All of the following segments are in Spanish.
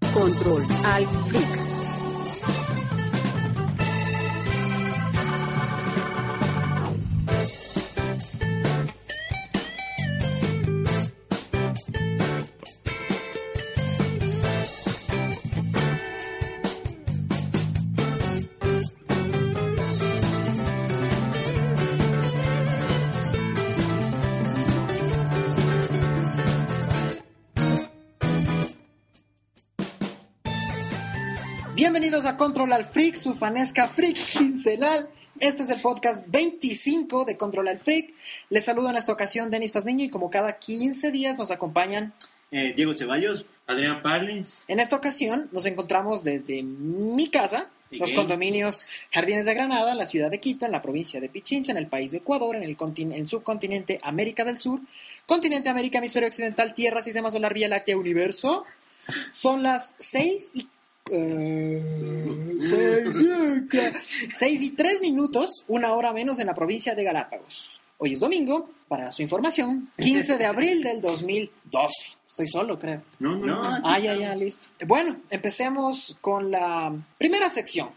Control Alt Freak. Bienvenidos a Control al Freak, su fanesca freak quincenal. Este es el podcast 25 de Control al Freak. Les saludo en esta ocasión Denis Pazmiño y como cada 15 días nos acompañan. Eh, Diego Ceballos, Adrián Parlins. En esta ocasión nos encontramos desde mi casa, los condominios Jardines de Granada, la ciudad de Quito, en la provincia de Pichincha, en el país de Ecuador, en el, el subcontinente América del Sur, continente América, hemisferio occidental, Tierra, Sistema Solar, Vía Láctea, Universo. Son las 6 y eh, seis, y tres minutos, una hora menos en la provincia de Galápagos. Hoy es domingo, para su información, 15 de abril del 2012. Estoy solo, creo. No, no. Ah, ya, ya, listo. Bueno, empecemos con la primera sección.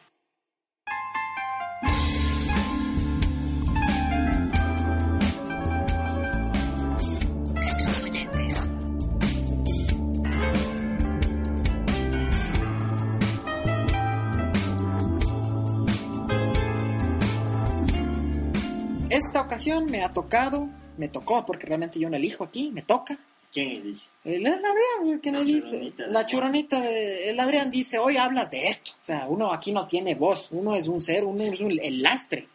Ocasión me ha tocado, me tocó, porque realmente yo no elijo aquí, me toca. ¿Quién elige? El, el Adrián, que me La dice, churonita la churonita de, el Adrián dice, hoy hablas de esto. O sea, uno aquí no tiene voz, uno es un ser, uno es un, el lastre.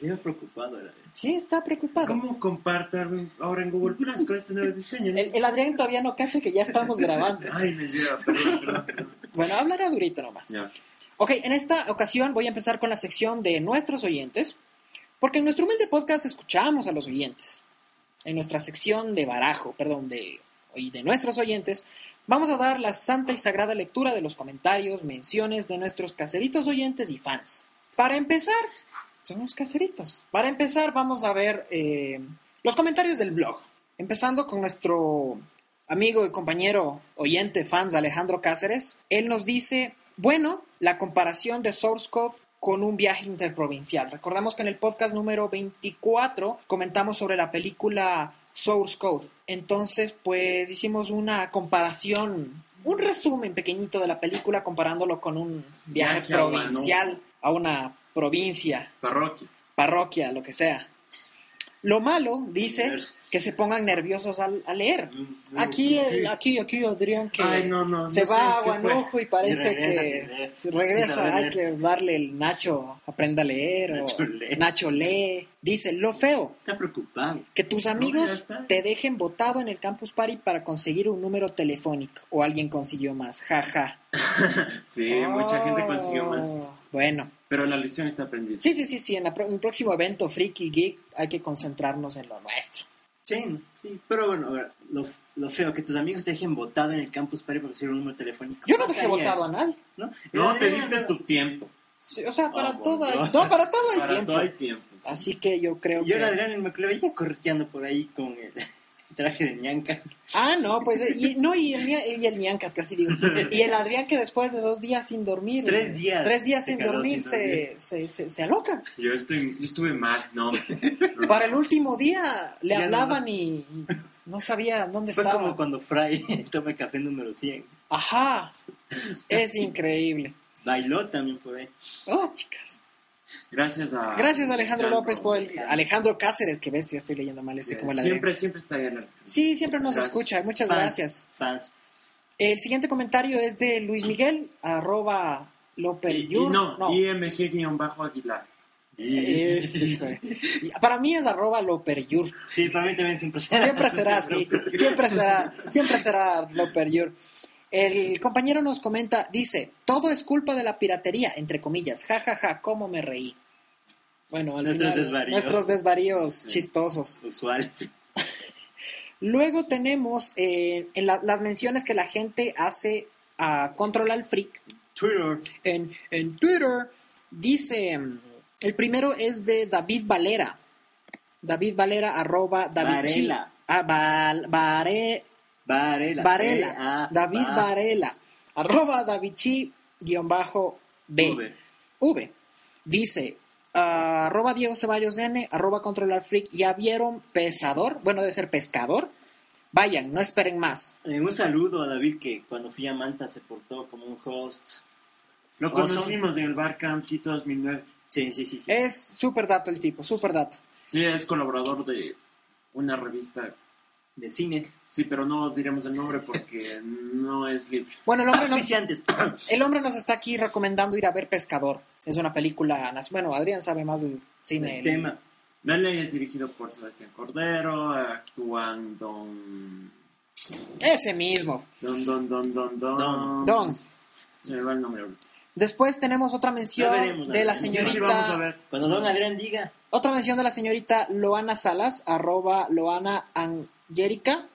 Diego preocupado. era. Sí, está preocupado. ¿Cómo compartar ahora en Google Plus con este nuevo diseño? El, el Adrián todavía no cacha que ya estamos grabando. Ay, me lleva, perdón, perdón, perdón. Bueno, hablaré durito nomás. Ya. Ok, en esta ocasión voy a empezar con la sección de nuestros oyentes, porque en nuestro humilde podcast escuchamos a los oyentes. En nuestra sección de barajo, perdón, de, de nuestros oyentes, vamos a dar la santa y sagrada lectura de los comentarios, menciones de nuestros caseritos oyentes y fans. Para empezar, son caseritos. Para empezar, vamos a ver eh, los comentarios del blog. Empezando con nuestro amigo y compañero oyente fans Alejandro Cáceres. Él nos dice, bueno, la comparación de Source Code con un viaje interprovincial. Recordamos que en el podcast número 24 comentamos sobre la película Source Code. Entonces, pues hicimos una comparación, un resumen pequeñito de la película comparándolo con un viaje Viaje a provincial a una provincia, Parroquia. parroquia, lo que sea. Lo malo, dice, que se pongan nerviosos al, al leer. Mm, Aquí, mm, el, aquí, aquí, Adrián, que Ay, no, no, se no sé va a. Guanojo y parece Y que regresa, hay que darle el Nacho, aprenda a leer, Nacho o lee. Nacho lee. Dice, lo feo, Está preocupado. que tus amigos te dejen votado en el Campus Party para conseguir un número telefónico, o alguien consiguió más, jaja. Sí, mucha gente consiguió más. Oh, Bueno, Pero la lección está aprendida. sí, sí, sí, sí, en la pro- en el próximo evento Freaky Geek hay que concentrarnos en lo nuestro. Sí, sí. Pero bueno, a ver, lo, lo feo, que tus amigos te dejen votado en el campus para ir a conseguir un número telefónico. Yo no ¿Cómo dejé votado a nadie. ¿No? No, Eh, te diste tu tiempo. Sí, o sea, para todo hay, bueno. no, para todo hay Para tiempo. todo hay tiempo. sí. Así que yo creo Yo que... era Adrián me lo veía correteando por ahí con el traje de ñanca. Ah, no, pues, y, no, y el, y el ñancat, casi digo. Y el Adrián que después de dos días sin dormir. Tres días Tres días sin dormir, sin se, se, se, se aloca. Yo, estoy, yo estuve mal, no. no. Para el último día le Ya hablaban y y no sabía dónde Fue estaba. como cuando Fry toma café número 100. Ajá, es increíble. Bailó también por ahí. Oh, chicas. Gracias a. Gracias Alejandro López por el... Alejandro. Cáceres, que ves, ya estoy leyendo mal, estoy como Adrián. Siempre, siempre está ahí en el- Sí, siempre nos Gracias. escucha, muchas Fans, gracias. Fans. El siguiente comentario es de Luis Miguel, arroba Y, y Lopeyur. no, IMG-Aguilar. Es, hijo de- y Para mí es arroba Loperyur. Sí, para mí también siempre será. Siempre será así. Siempre será, siempre será Loperyur. El compañero nos comenta, dice, todo es culpa de la piratería, entre comillas, ja, ja, ja, cómo me reí. Bueno, al Nuestros final, desvaríos. nuestros desvaríos Sí. chistosos. Usuales. Luego tenemos eh, en la- las menciones que la gente hace a Control al Freak Twitter. en, en Twitter. Dice, el primero es de David Valera. David Valera, arroba David Varela. Ah, Val- Vare- Varela. Varela. David Va- Varela. Arroba Davichi guion bajo B. V. V. Dice, arroba Diego Ceballos N, arroba Controlar Freak. ¿Ya vieron Pesador? Bueno, debe ser pescador. Vayan, no esperen más. Eh, un saludo a David que cuando fui a Manta se portó como un host. Lo conocimos en el Bar Camp Quito 2009. Sí, sí, sí. sí. Es súper dato el tipo, súper dato. Sí, es colaborador de una revista. De cine. Sí, pero no diremos el nombre porque no es libre. Bueno, el hombre, nos, Oficiantes. el hombre nos está aquí recomendando ir a ver Pescador. Es una película, bueno, Adrián sabe más del cine. El tema. Melee es dirigido por Sebastián Cordero, actúan Don... Ese mismo, Don, Don, Don, Don, Don... Don. Don. Se me va el nombre ahorita. Después tenemos otra mención veremos, de la señorita... sí, vamos a ver. Cuando Don Adrián diga. Otra mención de la señorita Loana Salas, arroba Loana Angélica,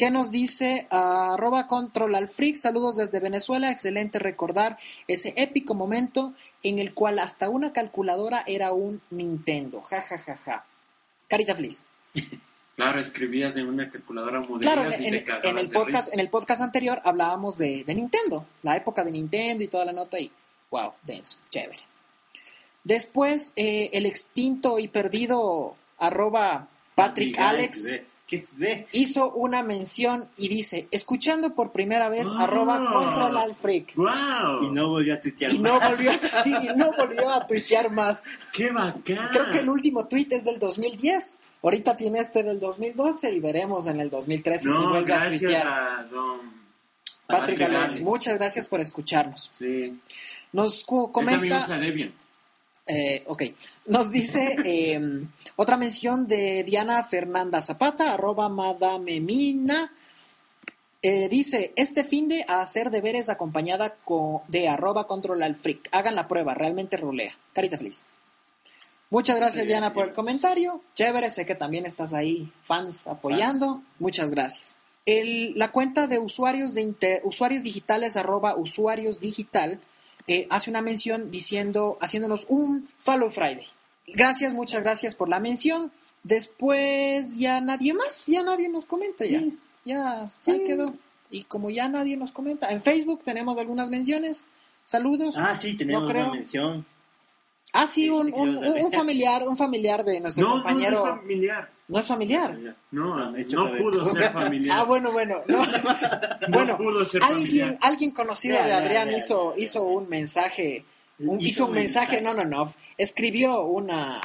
que nos dice, arroba control al freak, saludos desde Venezuela, excelente recordar ese épico momento en el cual hasta una calculadora era un Nintendo, ja ja ja ja. Carita feliz. Claro, escribías en una calculadora Claro, en, y te en el de podcast, risa. en el podcast anterior hablábamos de, de Nintendo, la época de Nintendo y toda la nota y wow, denso, chévere. Después, eh, el extinto y perdido arroba Patrick Alex ¿Qué es? Ve. hizo una mención y dice, escuchando por primera vez Ah. arroba control al freak. ¡Wow! Y no volvió a tuitear. Y no más. volvió, a, y no volvió a tuitear más. ¡Qué bacán! Creo que el último tweet es del 2010. Ahorita tiene este del 2012 y veremos en el 2013 si vuelve a tuitear. a Don... Patrick Alex, muchas gracias por escucharnos. Sí. Nos cu- Él también comenta, usa Debian. Eh, ok, nos dice eh, otra mención de Diana Fernanda Zapata, arroba Madame Mina. Eh, dice, este fin de a hacer deberes acompañada co- de arroba control al freak. Hagan la prueba, realmente rulea. Carita feliz. Muchas gracias Sí, Diana sí. por el comentario. Chévere, sé que también estás ahí, fans apoyando. Muchas gracias. El- la cuenta de usuarios de usuarios digitales arroba usuarios digital eh, hace una mención diciendo, haciéndonos un follow Friday. Gracias, muchas gracias por la mención. Después ya nadie más, ya nadie nos comenta ya. Sí. Ya, Sí. quedó. Y como ya nadie nos comenta, en Facebook tenemos algunas menciones. Saludos. Ah, sí, tenemos No creo. una mención. Ah, sí, Sí, un, un- un familiar, un familiar de nuestro No, no, compañero. no es familiar. No es familiar. No, No, es no pudo ser familiar. Ah, bueno, bueno. No. No bueno, pudo ser alguien, familiar. alguien conocido de Adrián hizo, hizo un mensaje. un- Hizo hizo un mensaje. no, no, no. Escribió una,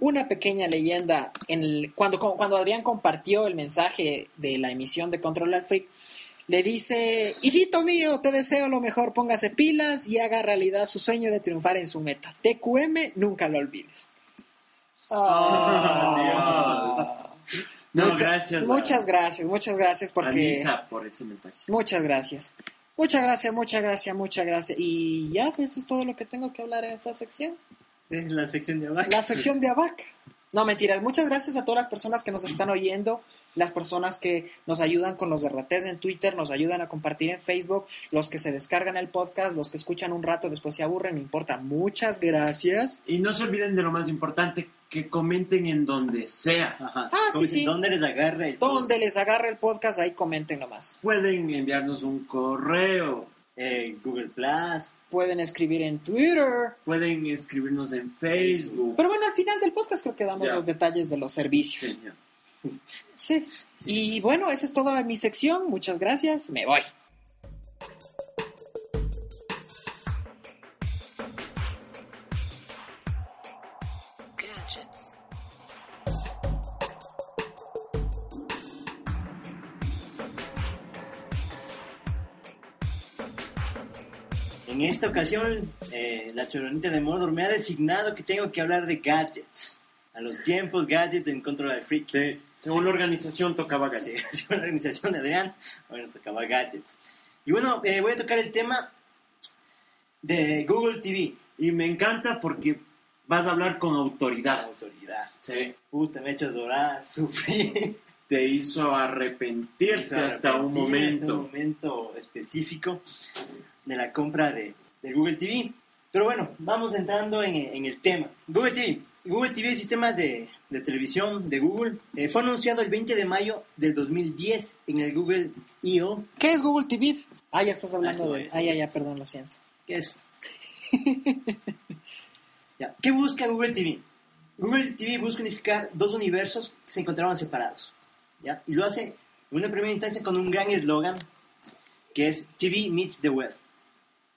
una pequeña leyenda. En el- cuando, cuando Adrián compartió el mensaje de la emisión de Control al Freak, le dice: Hijito mío, te deseo lo mejor, póngase pilas y haga realidad su sueño de triunfar en su meta. TQM, nunca lo olvides. No, Mucha- gracias. a- Muchas gracias, muchas gracias a porque... Lisa por ese mensaje. Muchas gracias. Muchas gracias, muchas gracias, muchas gracias. Y ya, pues eso es todo lo que tengo que hablar en esta sección. Es la sección de abajo. La sección de ABAC. No, mentiras. Muchas gracias a todas las personas que nos están oyendo, las personas que nos ayudan con los derrates en Twitter, nos ayudan a compartir en Facebook, los que se descargan el podcast, los que escuchan un rato, después se aburren, no importa. Muchas gracias. Y no se olviden de lo más importante, que comenten en donde sea. Ajá. Ah, ¿Cómo sí, sí. ¿Dónde les agarra el Donde podcast? les agarre el podcast, ahí comenten nomás. Pueden enviarnos un correo, Eh, Google Plus. Pueden escribir en Twitter. pueden escribirnos en Facebook. Pero bueno, al final del podcast creo que damos Ya. los detalles de los servicios. Ya. Sí. Y bueno, esa es toda mi sección. Muchas gracias. Me voy. En esta ocasión, eh, la choronita de Mordor me ha designado que tengo que hablar de gadgets. A los tiempos, gadgets en Control al Freak. Sí, Según la organización tocaba Sí, gallo. según la organización de Adrián, nos tocaba gadgets. Y bueno, eh, voy a tocar el tema de Google TV. Y me encanta porque vas a hablar con autoridad. autoridad. Sí. Puta, me he hecho llorar, sufrí. Te hizo arrepentirte hasta un Arrepentirme hasta un momento. momento específico de la compra de, de Google TV. Pero bueno, vamos entrando en, en el tema. Google TV. Google TV, el sistema de, de televisión de Google, eh, fue anunciado el 20 de mayo del 2010 en el Google I.O. ¿Qué es Google TV? Ah, ya estás hablando de... es. Ah, ya, ya, perdón, lo siento. ¿Qué es? Ya, ¿Qué busca Google TV? Google TV busca unificar dos universos que se encontraban separados. ¿ya? Y lo hace en una primera instancia con un gran eslogan que es TV meets the web.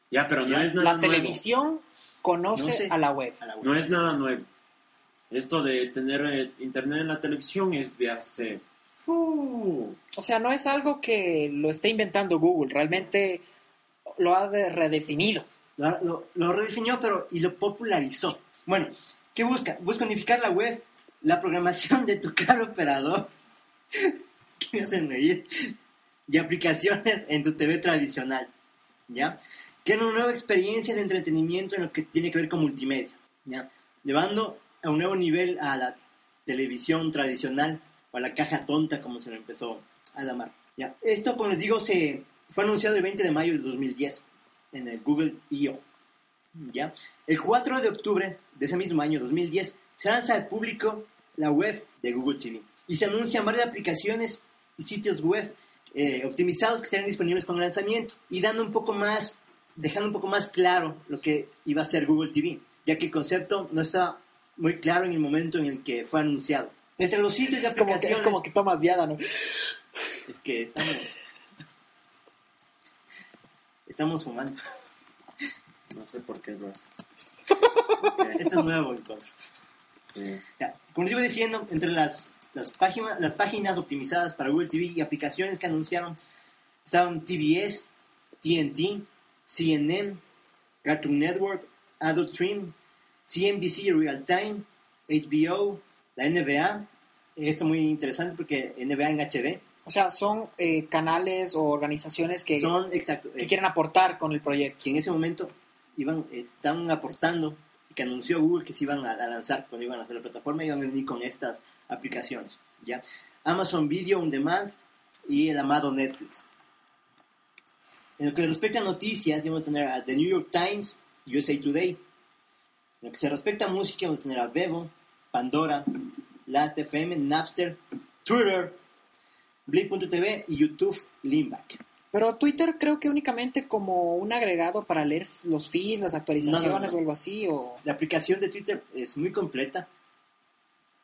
Ya, pero no Ya, es nada La nuevo. televisión conoce No sé. a la web. a la web. No es nada nuevo. Esto de tener eh, internet en la televisión es de hace... ¡Fu! O sea, no es algo que lo esté inventando Google, realmente lo ha de- redefinido. Lo, lo- lo redefinió pero y lo popularizó. Bueno, ¿qué busca? Busca unificar la web, la programación de tu cable operador, ¿qué me hacen reír? y aplicaciones en tu TV tradicional. ¿Ya? Que una nueva experiencia de entretenimiento en lo que tiene que ver con multimedia. ¿Ya? Llevando a un nuevo nivel a la televisión tradicional o a la caja tonta como se lo empezó a llamar. ¿Ya? Esto, como les digo, se fue anunciado el 20 de mayo del 2010 en el Google I.O. ¿Ya? El 4 de octubre de ese mismo año, 2010, se lanza al público la web de Google TV y se anuncian varias aplicaciones y sitios web eh, optimizados que estarán disponibles con el lanzamiento y dando un poco más, dejando un poco más claro lo que iba a ser Google TV, ya que el concepto no estaba muy claro en el momento en el que fue anunciado. Entre los sitios y Es como, que, aplicaciones... es como que tomas viada, ¿no? Es que estamos... estamos fumando. No sé por qué hace. Esto es nuevo en contra. Sí. Ya, como les iba diciendo, entre las, las, páginas, las páginas optimizadas para Google TV y aplicaciones que anunciaron estaban TBS, TNT, CNN, Cartoon Network, Adult Swim, CNBC Real Time, HBO, la NBA. Esto muy interesante porque NBA en HD O sea, son eh, canales o organizaciones que, son, exacto, que eh, quieren aportar con el proyecto. que en ese momento iban, estaban aportando y que anunció Google que se iban a, a lanzar cuando iban a hacer la plataforma, iban a venir con estas aplicaciones. ¿ya? Amazon Video On Demand y el amado Netflix. En lo que respecta a noticias, vamos a tener a The New York Times, USA Today. En lo que se respecta a música, vamos a tener a Bebo, Pandora, Last.fm, Napster, Twitter, Blip.tv y YouTube Limback. Pero Twitter creo que únicamente como un agregado para leer los feeds, las actualizaciones No, no, no. o algo así. O... La aplicación de Twitter es muy completa.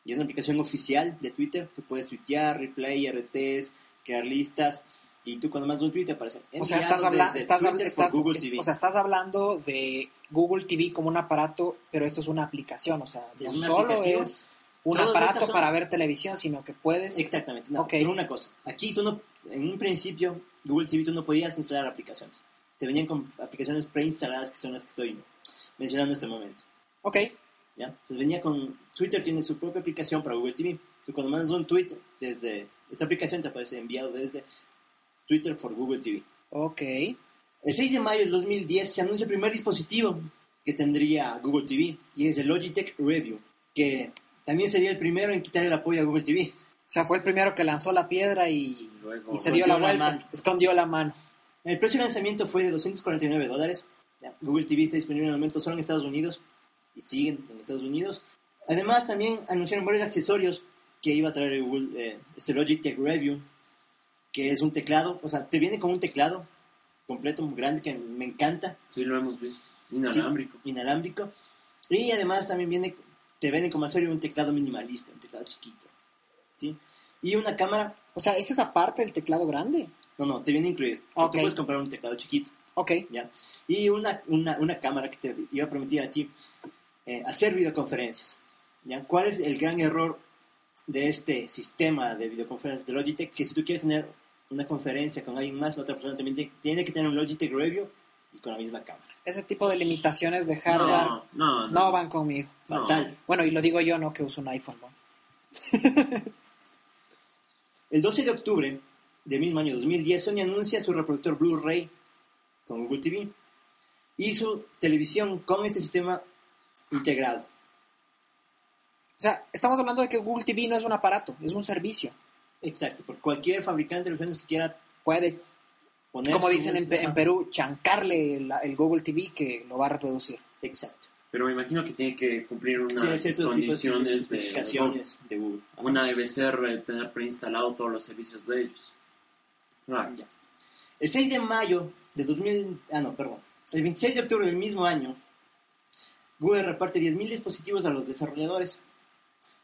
Y es una aplicación oficial de Twitter. Tú puedes tuitear, replay, RTs, crear listas. Y tú cuando más un tweet te aparece. O sea, estás, habla- estás, estás- Google es- TV. o sea, estás hablando de Google TV como un aparato, pero esto es una aplicación. O sea, no solo es un Todas aparato son- para ver televisión, sino que puedes... Exactamente. No, Ok. Pero una cosa. Aquí tú no, en un principio, Google TV tú no podías instalar aplicaciones. Te venían con aplicaciones preinstaladas que son las que estoy mencionando en este momento. Ok, ¿ya? Entonces venía con Twitter tiene su propia aplicación para Google TV. Tú cuando mandas un tweet desde esta aplicación te aparece enviado desde Twitter por Google TV. ok. El 6 de mayo del 2010 se anuncia el primer dispositivo que tendría Google TV y es el Logitech Review, que también sería el primero en quitar el apoyo a Google TV. O sea, fue el primero que lanzó la piedra y, Luego, y se dio la escondió la vuelta, mano. escondió la mano. El precio de lanzamiento fue de 249 dólares. Google TV está disponible en el momento solo en Estados Unidos y siguen en Estados Unidos. Además, también anunciaron varios accesorios que iba a traer el Google, eh, este Logitech Review, que es un teclado, o sea, te viene con un teclado completo, muy grande, que me encanta. Sí, lo hemos visto. Inalámbrico. inalámbrico. Y además también viene, te venden como accesorio un teclado minimalista, un teclado chiquito. ¿sí? Y una cámara, O sea, ¿es esa parte del teclado grande? no, no, te viene incluido. Ok. Tú puedes comprar un teclado chiquito, Ok, ¿ya? Y una, una, una cámara que te iba a permitir a ti eh, hacer videoconferencias. ¿ya? ¿Cuál es el gran error de este sistema de videoconferencias de Logitech? Que si tú quieres tener una conferencia con alguien más, la otra persona también tiene que tener un Logitech Review y con la misma cámara. ese tipo de limitaciones de hardware No, no, no van conmigo. Fatal. Bueno, y lo digo yo, no que uso un iPhone. El 12 de octubre del mismo año 2010, Sony anuncia su reproductor Blu-ray con Google TV y su televisión con este sistema integrado. O sea, estamos hablando de que Google TV no es un aparato, es un servicio. Exacto, por cualquier fabricante de televisiones que quiera Puede, poner. como su- dicen en, Pe- en Ajá, Perú, chancarle el, el Google TV que lo va a reproducir. Exacto. Pero me imagino que tiene que cumplir unas Sí, tipos de condiciones de... especificaciones de Google. Una debe ser eh, tener preinstalado todos los servicios de ellos. Ah, Ya. El 6 de mayo de 2000, ah no, perdón, el 26 de octubre del mismo año, Google reparte 10.000 dispositivos a los desarrolladores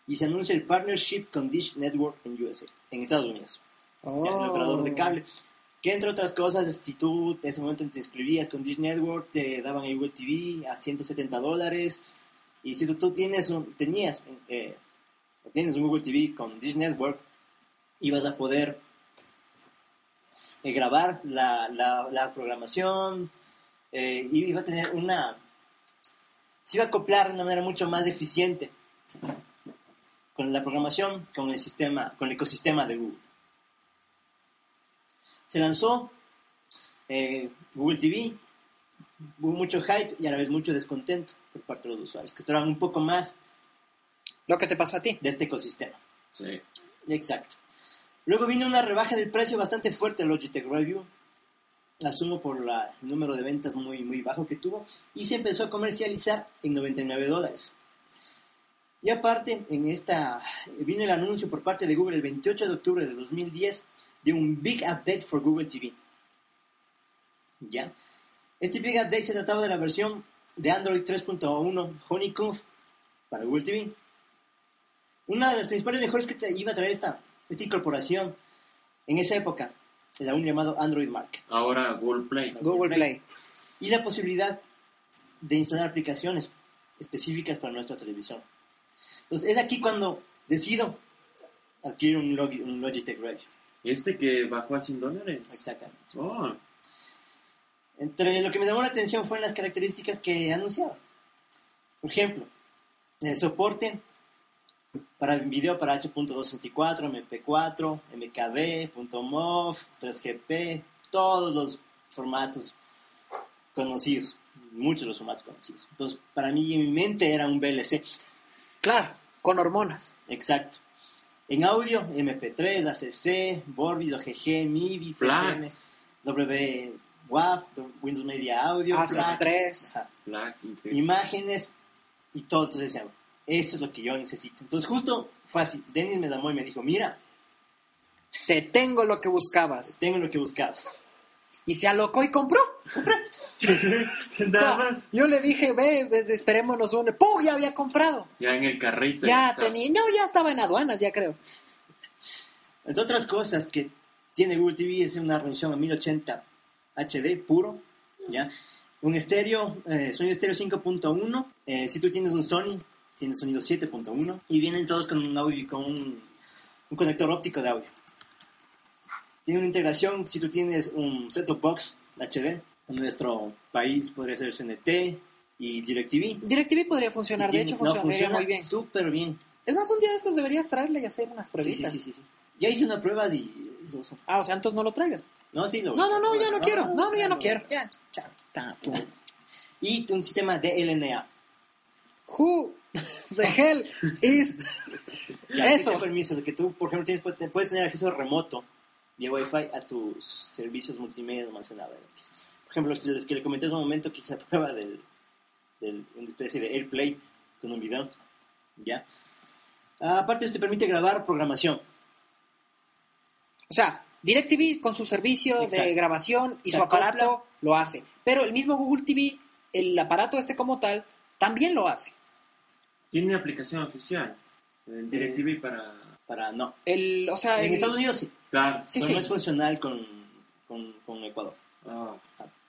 y se anuncia el partnership con Dish Network en USA, en Estados Unidos, Oh. el operador de cable. Que entre otras cosas, si tú en ese momento te inscribías con Dish Network, te daban Google TV a 170 dólares. Y si tú, tú tienes un, tenías, eh, tienes un Google TV con Dish Network, ibas a poder eh, grabar la, la, la programación eh, y iba a tener una... Se iba a acoplar de una manera mucho más eficiente con la programación, con el sistema, con el ecosistema de Google. Se lanzó eh, Google TV, hubo mucho hype y a la vez mucho descontento por parte de los usuarios, que esperaban un poco más Lo que te pasó a ti. de este ecosistema. sí. Exacto. Luego vino una rebaja del precio bastante fuerte en Logitech Review. Asumo por la- el número de ventas muy, muy bajo que tuvo. Y se empezó a comercializar en 99 dólares. Y aparte, en esta vino el anuncio por parte de Google el 28 de octubre de 2010 de un Big Update for Google TV. ¿Ya? Este Big Update se trataba de la versión de Android 3.1 Honeycomb para Google TV. Una de las principales mejoras que te iba a traer esta, esta incorporación en esa época era un llamado Android Market Ahora Google Play. Google Play. y la posibilidad de instalar aplicaciones específicas para nuestra televisión. Entonces es aquí cuando decido adquirir un, Log- un Logitech Review. Este que bajó a 100 dólares. Exactamente. Oh, Entre lo que me llamó la atención fueron las características que anunciaba. Por ejemplo, el soporte para video para H.264, MP4, MKV, .mov, 3GP, todos los formatos conocidos, muchos de los formatos conocidos. Entonces, para mí en mi mente era un VLC, Claro, con hormonas. exacto. En audio, MP3, ACC, Vorbis, OGG, MIDI, PCM, Flax. WWAV, Windows Media Audio, AC3. Flax, ajá. Black, increíble. imágenes y todo. Entonces decían, eso es lo que yo necesito. Entonces justo fue así. Dennis me llamó y me dijo, mira, Te tengo lo que buscabas. tengo lo que buscabas. Y se alocó y compró. O sea, Nada más. yo le dije, ve, esperémonos un... ¡Pum! Ya había comprado. Ya en el carrito. Ya tenía... No, ya estaba en aduanas, ya creo. Entre otras cosas que tiene Google TV es una resolución a 1080 HD puro, ¿ya? Un estéreo, eh, sonido estéreo 5.1. eh, si tú tienes un Sony, tiene sonido 7.1. Y vienen todos con un audio, con un, un conector óptico de audio. Tiene una integración, si tú tienes un set-top box HD, en nuestro país podría ser CNT y DirecTV. DirecTV podría funcionar, de hecho no, funcionaría funciona muy bien. súper bien. Es más, un día de estos deberías traerle y hacer unas sí, pruebitas. sí, sí, sí. Ya hice unas pruebas y... Ah, o sea, entonces no lo traigas. No, sí, lo- No, no, no, ya no Ah, quiero. No, no, ya no quiero. Ya. Y un sistema de LNA. Who the hell is eso? Permiso que tú, por ejemplo, tienes, puedes tener acceso remoto vía Wi-Fi a tus servicios multimedia almacenados. Por ejemplo, si les que le comenté hace un momento que hice la prueba del, del una especie de AirPlay con un video, ¿ya? Aparte, esto te permite grabar programación. O sea, DirecTV con su servicio de grabación y Se su acopla. aparato lo hace. Pero el mismo Google TV, el aparato este como tal, también lo hace. Tiene aplicación oficial. En DirecTV para. Para no. El, o sea, En el- Estados Unidos sí, Claro. Sí, pero sí. no es funcional con, con, con Ecuador. Ah.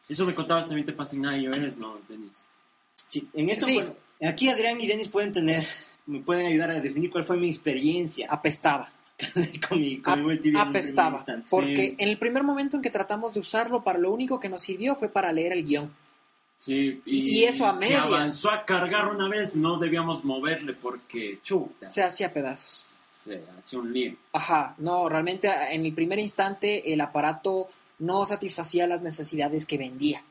Eso me contabas también te pasa en iOS, ¿no, Denis? Sí, en esto, Sí. bueno, aquí Adrián y Denis pueden tener, me pueden ayudar a definir cuál fue mi experiencia apestaba. con mi, con mi Ap- en primer apestaba. instante. Porque Sí. en el primer momento en que tratamos de usarlo, para lo único que nos sirvió fue para leer el guion. Sí, Y- y eso a se medias. avanzó a cargar una vez, no debíamos moverle porque chuta. Se hacía pedazos. Se hace un lío. Ajá, no, realmente en el primer instante el aparato no satisfacía las necesidades que vendía.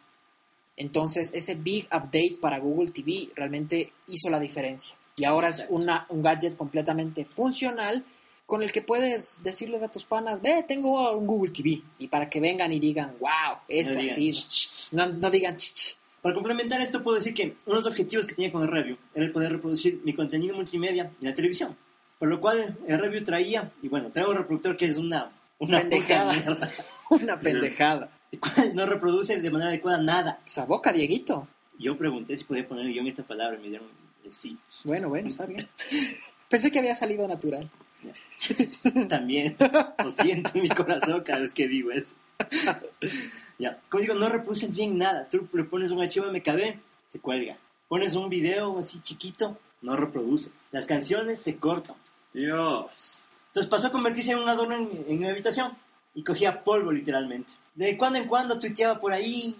Entonces ese big update para Google TV realmente hizo la diferencia. Y ahora es una, un gadget completamente funcional con el que puedes decirles a tus panas, ve, tengo un Google TV. Y para que vengan y digan, wow, esto No digan, sí. "Ch, ch". No, no digan, "Ch, ch". Para complementar esto, puedo decir que uno de los objetivos que tenía con el review era el poder reproducir mi contenido multimedia en la televisión. Por lo cual, el review traía, y bueno, trae un reproductor que es una, una Pendejada. Una pendejada. el cual no reproduce de manera adecuada nada. Esa boca, Dieguito. Yo pregunté si podía poner yo en esta palabra y me dieron el sí. Bueno, bueno, está bien. Pensé que había salido natural. También lo siento en mi corazón cada vez que digo eso. ya, como digo, no reproducen bien nada. Tú le pones un archivo MKB, se cuelga. Pones un video así chiquito, no reproduce. Las canciones se cortan. Dios. Entonces pasó a convertirse en un adorno en, en mi habitación y cogía polvo literalmente. De cuando en cuando tuiteaba por ahí,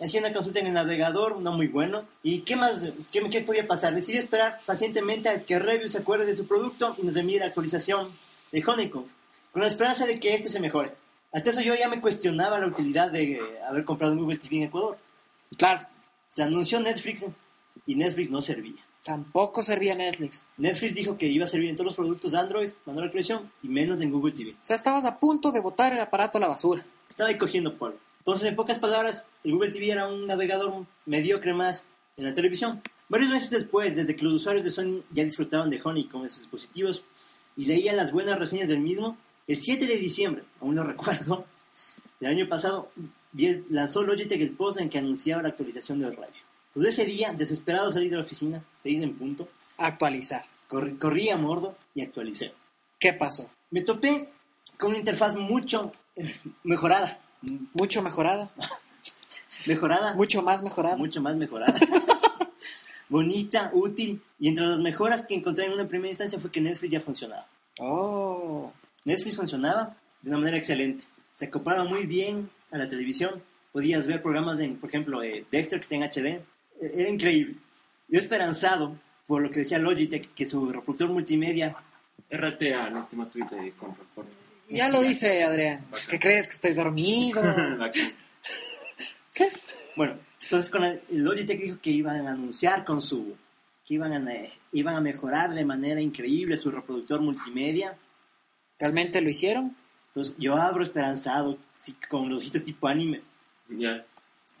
hacía una consulta en el navegador, no muy bueno. ¿Y qué más, qué, qué podía pasar? Decidí esperar pacientemente a que Review se acuerde de su producto y nos envíe la actualización de Honeycomb, con la esperanza de que este se mejore. Hasta eso yo ya me cuestionaba la utilidad de eh, haber comprado un Google TV en Ecuador. Claro, Se anunció Netflix y Netflix no servía. Tampoco servía Netflix. Netflix dijo que iba a servir en todos los productos de Android, mandó la actualización, y menos en Google TV. O sea, estabas a punto de botar el aparato a la basura. estaba ahí cogiendo polvo. Entonces, en pocas palabras, el Google TV era un navegador mediocre más en la televisión. Varios meses después, desde que los usuarios de Sony ya disfrutaban de Honeycomb en sus dispositivos y leían las buenas reseñas del mismo, el 7 de diciembre, aún lo recuerdo, del año pasado, lanzó Logitech el post en que anunciaba la actualización del radio. Entonces, ese día, desesperado salí de la oficina, 6 en punto, Actualizar. corrí, corrí a mordo y actualicé. ¿Qué pasó? Me topé con una interfaz mucho eh, mejorada. Mucho mejorada. Mejorada. Mucho más mejorada. mucho más mejorada. Bonita, útil. Y entre las mejoras que encontré en una primera instancia fue que Netflix ya funcionaba. Oh. Netflix funcionaba de una manera excelente. Se acoplaba muy bien a la televisión. Podías ver programas, en, por ejemplo, eh, Dexter que está en HD. Era increíble. Yo esperanzado por lo que decía Logitech, que su reproductor multimedia RTA, el último tweet de Ya lo hice, Adrián. ¿Qué crees? ¿Que estoy dormido? ¿Qué? Bueno, entonces con el, Logitech dijo que iban a anunciar con su... que iban a, eh, iban a mejorar de manera increíble su reproductor multimedia. ¿Realmente lo hicieron? Entonces yo abro esperanzado, sí, con los ojitos tipo anime. Ya.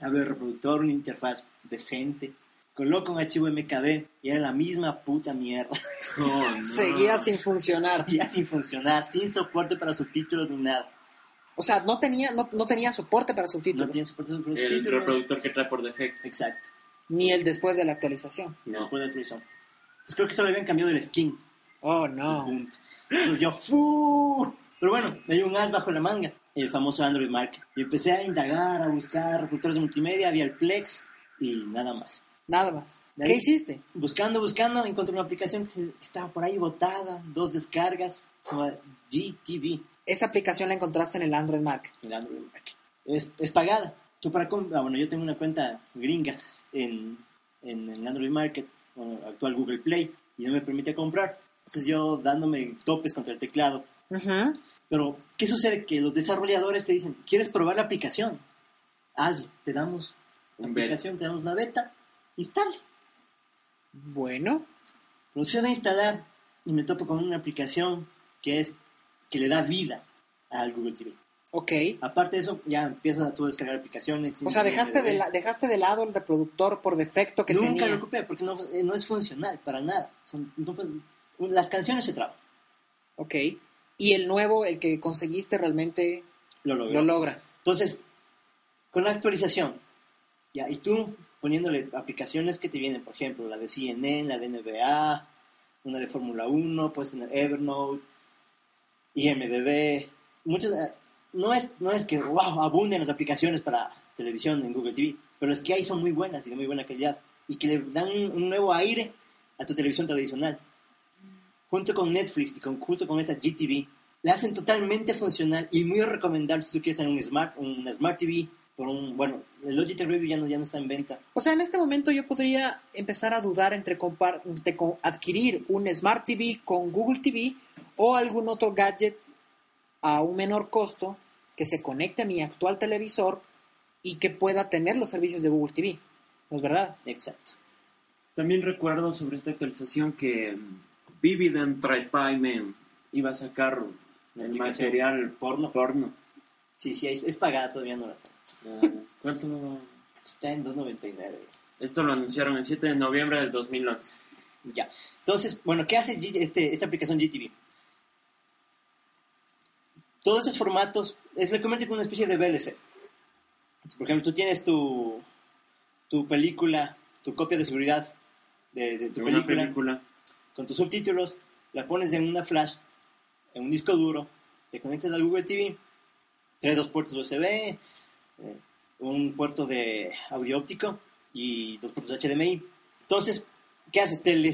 Abro el reproductor, una interfaz decente. Coloco un archivo MKB y era la misma puta mierda. Oh, no. Seguía sin funcionar. ya sin funcionar, sin soporte para subtítulos ni nada. O sea, no tenía, no, no tenía soporte para No subtítulos. tiene soporte para El subtítulos. reproductor que trae por defecto. Exacto. Ni el después de la actualización. No. después de la actualización. Entonces creo que solo habían cambiado el skin. Oh, no. Entonces yo, ¡fu! Pero bueno, hay un as bajo la manga, el famoso Android Market. Y empecé a indagar, a buscar reproductores de multimedia, había el Plex y nada más. Nada más. ¿Qué hiciste? Buscando, buscando, encontré una aplicación que se- que estaba por ahí botada, dos descargas, se llama GTV, Esa aplicación la encontraste en el Android Market. el Android Market. Es, es pagada. Tú para ah, bueno, yo tengo una cuenta gringa en, en el Android Market, bueno, actual Google Play, y no me permite comprar. Entonces yo dándome topes contra el teclado. Pero, ¿qué sucede? Que los desarrolladores te dicen, ¿quieres probar la aplicación? Hazlo, te damos la Un beta. aplicación, te damos una beta, instale. Bueno. Procedo a instalar y me topo con una aplicación que es que le da vida al Google TV. Ok. Aparte de eso, ya empiezas a tú descargar aplicaciones. O sea, dejaste de, la- dejaste de lado el reproductor por defecto que Nunca tenía. lo ocupé porque no, eh, no es funcional para nada. No las canciones se traban. Ok. Y el nuevo, el que conseguiste, realmente Lo logra. Entonces, con la actualización, ya, y tú poniéndole aplicaciones que te vienen, por ejemplo, la de CNN, la de NBA, una de Fórmula 1, puedes tener Evernote, IMDB, muchas, eh, no es, no es que, wow, abunden las aplicaciones para televisión en Google TV, pero las que hay son muy buenas y de muy buena calidad, y que le dan un nuevo aire a tu televisión tradicional. Junto con Netflix y con, justo con esta GTV, la hacen totalmente funcional y muy recomendable si tú quieres tener un Smart, una Smart TV, por un, bueno, el Logitech Review ya no, ya no está en venta. O sea, en este momento yo podría empezar a dudar entre compar- entre adquirir un Smart TV con Google TV o algún otro gadget a un menor costo que se conecte a mi actual televisor y que pueda tener los servicios de Google TV. ¿No es verdad? Exacto. También recuerdo sobre esta actualización que Vivid Entertainment iba a sacar el material porno. porno. Sí, sí, es, es pagada, todavía no la tengo. Ah, ¿Cuánto? Está en 2.99. Esto lo anunciaron el 7 de noviembre del 2011. Ya. Entonces, bueno, ¿qué hace G- este, esta aplicación GTV? Todos estos formatos es le convierte en una especie de VLC. Por ejemplo, tú tienes tu, tu película, tu copia de seguridad de, de tu De una película, película. Con tus subtítulos, la pones en una flash, en un disco duro, le conectas al Google TV, trae dos puertos USB, eh, un puerto de audio óptico y dos puertos HDMI. Entonces, ¿qué hace? Tele,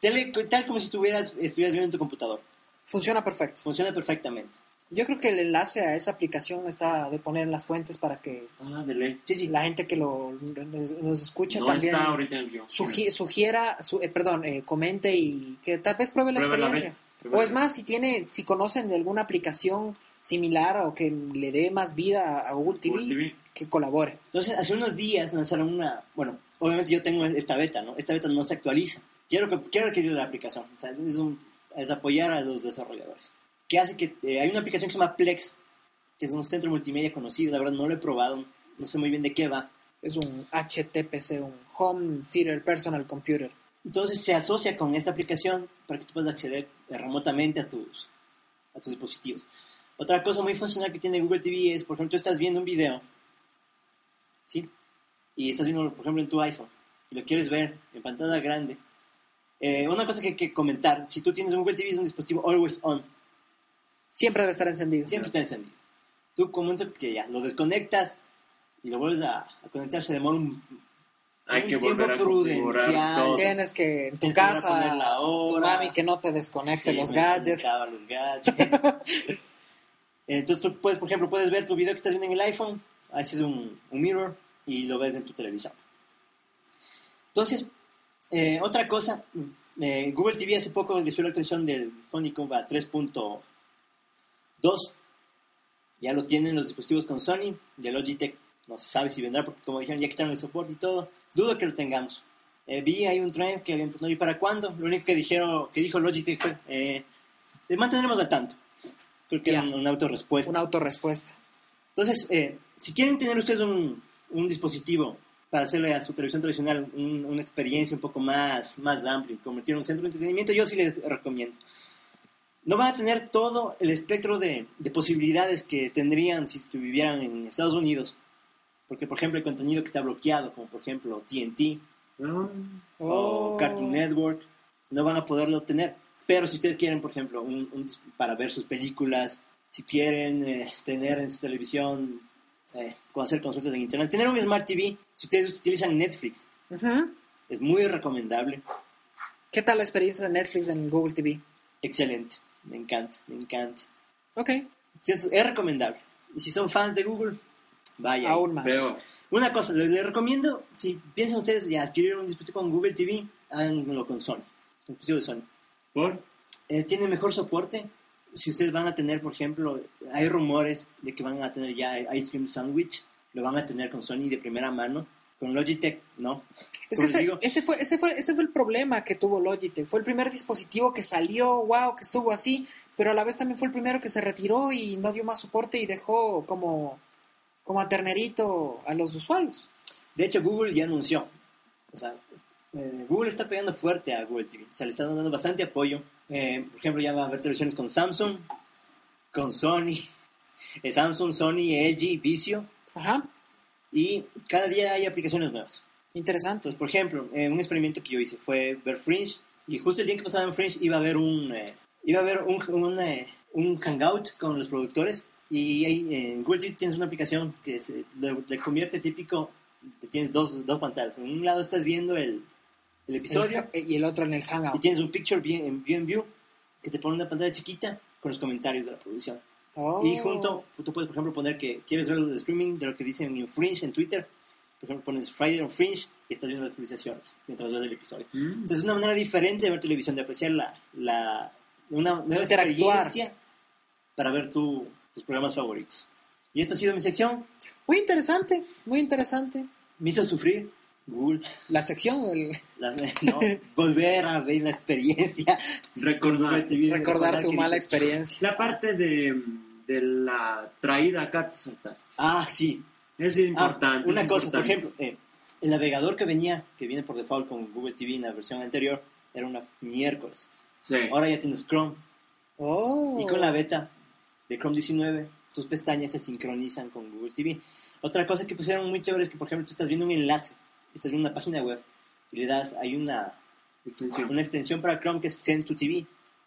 tele tal como si estuvieras, estuvieras viendo en tu computador. Funciona perfecto. Funciona perfectamente. Yo creo que el enlace a esa aplicación está de poner en las fuentes para que Ah, de ley. Sí, sí. la gente que lo, nos escucha No también está ahorita en el guion. sugi- sugiera, su- eh, perdón, eh, comente y que tal vez pruebe la experiencia. o es más, si tiene, si conocen de alguna aplicación similar o que le dé más vida a Google TV, Google TV. que colabore. Entonces, hace unos días lanzaron una... Bueno, obviamente yo tengo esta beta, ¿no? Esta beta no se actualiza. Quiero, que, quiero adquirir la aplicación. O sea, es, un- es apoyar a los desarrolladores. Que hace que... eh, hay una aplicación que se llama Plex, que es un centro multimedia conocido. La verdad no lo he probado. No sé muy bien de qué va. Es un HTPC, un Home Theater Personal Computer. Entonces se asocia con esta aplicación para que tú puedas acceder eh, remotamente a tus, a tus dispositivos. Otra cosa muy funcional que tiene Google TV es, por ejemplo, tú estás viendo un video, ¿sí? Y estás viendo, por ejemplo, en tu iPhone, y lo quieres ver en pantalla grande. Eh, una cosa que hay que comentar, si tú tienes un Google TV es un dispositivo always on, Siempre debe estar encendido. siempre está encendido. Tú como que ya lo desconectas y lo vuelves a, a conectar, se demora un, Hay un que tiempo volver a prudencial. todo. Tienes que en tu Tienes casa, la tu hora. mami que no te desconecte Sí, los gadgets. los gadgets. Entonces tú puedes, por ejemplo, puedes ver tu video que estás viendo en el iPhone, haces un, un mirror y lo ves en tu televisión. Entonces, eh, otra cosa, eh, Google TV hace poco recibió la actualización del Honeycomb a 3.2. Ya lo tienen los dispositivos con Sony, de Logitech no se sabe si vendrá porque como dijeron ya quitaron el soporte y todo, dudo que lo tengamos. Eh, vi hay un trend que habían preguntado, ¿y para cuándo? Lo único que dijeron, que dijo Logitech fue, eh, le mantendremos al tanto. Creo que Ya. era un- una autorrespuesta. Una autorrespuesta. Entonces, eh, si quieren tener ustedes un, un dispositivo para hacerle a su televisión tradicional un- una experiencia un poco más, más amplia y convertirlo en un centro de entretenimiento, yo sí les recomiendo. No van a tener todo el espectro de, de posibilidades que tendrían si vivieran en Estados Unidos. Porque, por ejemplo, el contenido que está bloqueado, como por ejemplo TNT Ah, o Oh. Cartoon Network, no van a poderlo obtener. Pero si ustedes quieren, por ejemplo, un, un para ver sus películas, si quieren eh, tener en su televisión, eh, hacer consultas en internet, tener un Smart TV, si ustedes utilizan Netflix, es muy recomendable, ¿Qué tal la experiencia de Netflix en Google TV? excelente, me encanta, me encanta. Ok, Sí, Es, es recomendable. Y si son fans de Google, vaya. aún más. pero Una cosa, les, les recomiendo, si piensan ustedes ya adquirir un dispositivo con Google TV, háganlo con Sony, con dispositivo de Sony. por Eh, tiene mejor soporte. Si ustedes van a tener, por ejemplo, hay rumores de que van a tener ya Ice Cream Sandwich, lo van a tener con Sony de primera mano. Con Logitech, no. Es que ese, fue, ese, fue, ese fue el problema que tuvo Logitech. Fue el primer dispositivo que salió, wow, que estuvo así, pero a la vez también fue el primero que se retiró y no dio más soporte y dejó como, como a ternerito a los usuarios. de hecho, Google ya anunció. O sea, eh, Google está pegando fuerte a Google TV. O sea, le está dando bastante apoyo. Eh, por ejemplo, ya va a haber televisiones con Samsung, con Sony, eh, Samsung, Sony, LG, Vizio. Ajá, Y cada día hay aplicaciones nuevas. interesante. Por ejemplo, eh, un experimento que yo hice fue ver Fringe y justo el día que pasaba en Fringe iba a haber un eh, iba a haber un, un, eh, un hangout con los productores y ahí en Google TV tienes una aplicación que se le, le convierte típico tienes dos, dos pantallas en un lado estás viendo el, el episodio El- y el otro en el y Hangout. tienes un picture view en view, en view que te pone una pantalla chiquita con los comentarios de la producción Oh. y junto, tú puedes, por ejemplo, poner que quieres ver el streaming de lo que dicen en Fringe en Twitter. Por ejemplo, pones Friday on Fringe y estás viendo las actualizaciones mientras ves el episodio. Mm. Entonces, es una manera diferente de ver televisión, de apreciar la, la, una nueva experiencia para ver tu- tus programas favoritos. Y esta ha sido mi sección. Muy interesante, muy interesante. Me hizo sufrir Google. La sección, el- Las- no, volver a ver la experiencia. Recordar. TV, recordar tu mala dije, experiencia. La parte de, de la traída acá te saltaste. Ah, sí. Es Ah, importante. una es cosa, por importante. ejemplo, eh, el navegador que venía, que viene por default con Google TV en la versión anterior, era una miércoles. Sí. Ahora ya tienes Chrome. Oh. Y con la beta de Chrome 19, tus pestañas se sincronizan con Google TV. Otra cosa que pusieron muy chévere es que, por ejemplo, tú estás viendo un enlace, estás viendo una página web y le das, hay una, Extensión. una extensión para Chrome que es Send to TV.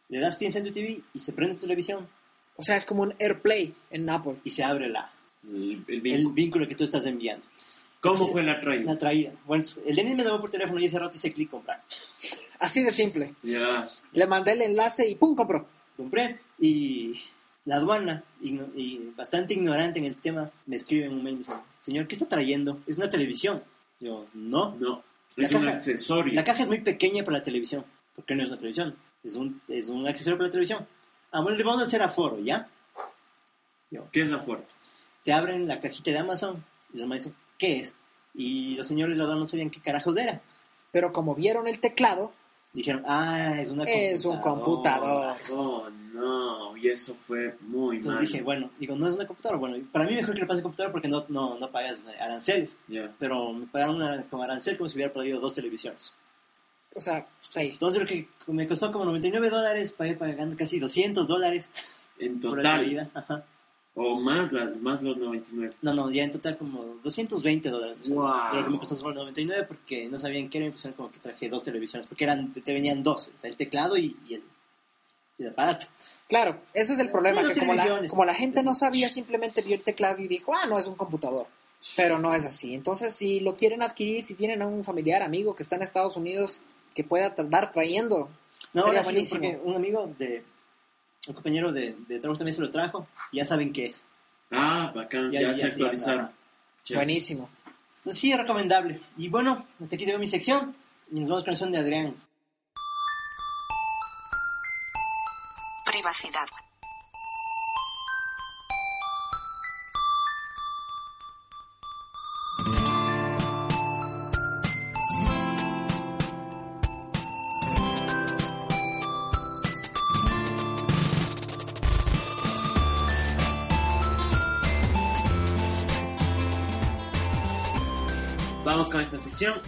Le das clic en Send to TV y se prende tu televisión O sea, es como un AirPlay en Apple. y se abre la, El, el el vínculo. vínculo que tú estás enviando. ¿Cómo Sí. fue la traída? Una traída. Bueno, el Denis me llamó por teléfono y ese rato hice clic comprar. Así de simple. Ya. Le mandé el enlace y ¡pum! compró. compré y la aduana, y bastante ignorante en el tema, me escribe en un mail y me dice, señor, ¿qué está trayendo? Es una televisión. Yo, no. No. La Es un caja- accesorio. La caja es muy pequeña para la televisión. ¿Por qué no es una televisión? Es un, es un accesorio para la televisión. Ah, bueno, le vamos a hacer aforo, ¿ya? Yo, ¿Qué es afuera? te abren la cajita de Amazon y los dicen, ¿qué es? Y los señores de la no sabían qué carajos era. Pero como vieron el teclado, Dijeron, ah, es una Es un computador. Oh, no. Y eso fue muy Entonces mal. dije, bueno, digo, no es una computadora. Bueno, para mí mejor que le pase computadora porque no, no, no pagas aranceles. Ya. Pero me pagaron una, como arancel como si hubiera pedido dos televisiones. o sea, seis. Entonces lo que me costó como 99 dólares, pagué pagando casi 200 dólares En total. vida. Ajá. O más, la- más los 99. No, no, ya en total como 220 dólares. o sea, Wow. de lo que me costó solo 99 porque no sabían qué era y me pusieron como que traje dos televisiones. Porque eran, te venían dos, o sea, el teclado y, y el, y el aparato. Claro, ese es el problema, que como la, como la gente no sabía, simplemente vio el teclado y dijo, ah, no, es un computador. Pero no es así. Entonces, si lo quieren adquirir, si tienen a un familiar, amigo que está en Estados Unidos, que pueda andar trayendo, No, sería sí, buenísimo. un amigo de, un compañero de, de trabajo también se lo trajo y ya saben qué es. Ah, bacán. Ya, se actualizaron. Buenísimo. Entonces sí, es recomendable. Y bueno, hasta aquí tengo mi sección. Y nos vamos con la sección de Adrián.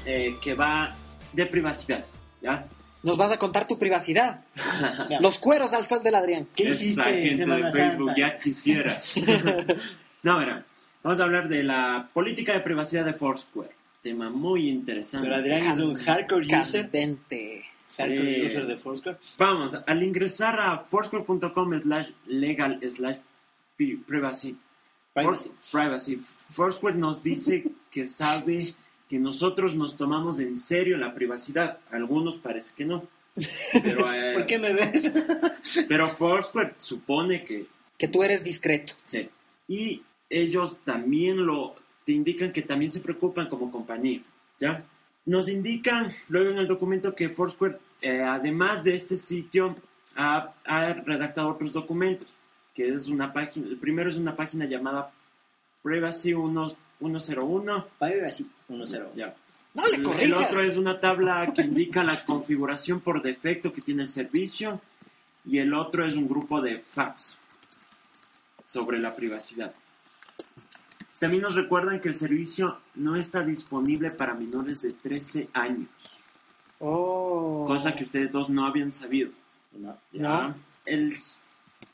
Eh, que va de privacidad. ¿Ya? Nos vas a contar tu privacidad. Los cueros al sol del Adrián. ¿Qué Esa hiciste en gente Semana de Facebook Santa? ya quisiera. no, verán. Vamos a hablar de la política de privacidad de Foursquare. Tema muy interesante. Pero Adrián es un hardcore user. Candente. Hardcore Sí. user de Foursquare. Vamos, al ingresar a foursquare.com slash legal slash privacy, privacy, Foursquare nos dice que sabe que nosotros nos tomamos en serio la privacidad. Algunos parece que no. Pero, eh, ¿Por qué me ves? pero Foursquare supone que Que tú eres discreto. sí. Y ellos también lo te indican que también se preocupan como compañía. ¿ya? Nos indican luego en el documento que Foursquare, eh, además de este sitio, ha, ha redactado otros documentos, que es una página, el primero es una página llamada Privacy 1- 101. Privacy 1.0. Ya. No le El, el corrijas. otro es una tabla que indica la configuración por defecto que tiene el servicio y el otro es un grupo de fax sobre la privacidad. También nos recuerdan que el servicio no está disponible para menores de 13 años, Oh. cosa que ustedes dos no habían sabido. No. ¿ya? El,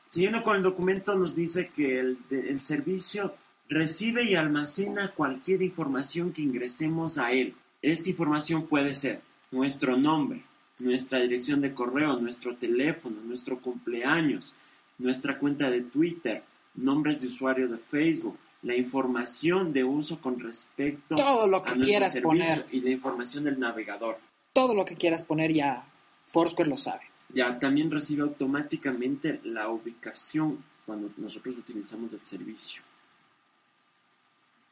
siguiendo con el documento nos dice que el servicio recibe y almacena cualquier información que ingresemos a él. Esta información puede ser nuestro nombre, nuestra dirección de correo, nuestro teléfono, nuestro cumpleaños, nuestra cuenta de Twitter, nombres de usuario de Facebook, la información de uso con respecto Todo lo a que nuestro quieras servicio poner. y la información del navegador. Todo lo que quieras poner ya Foursquare lo sabe. Ya también recibe automáticamente la ubicación cuando nosotros utilizamos el servicio.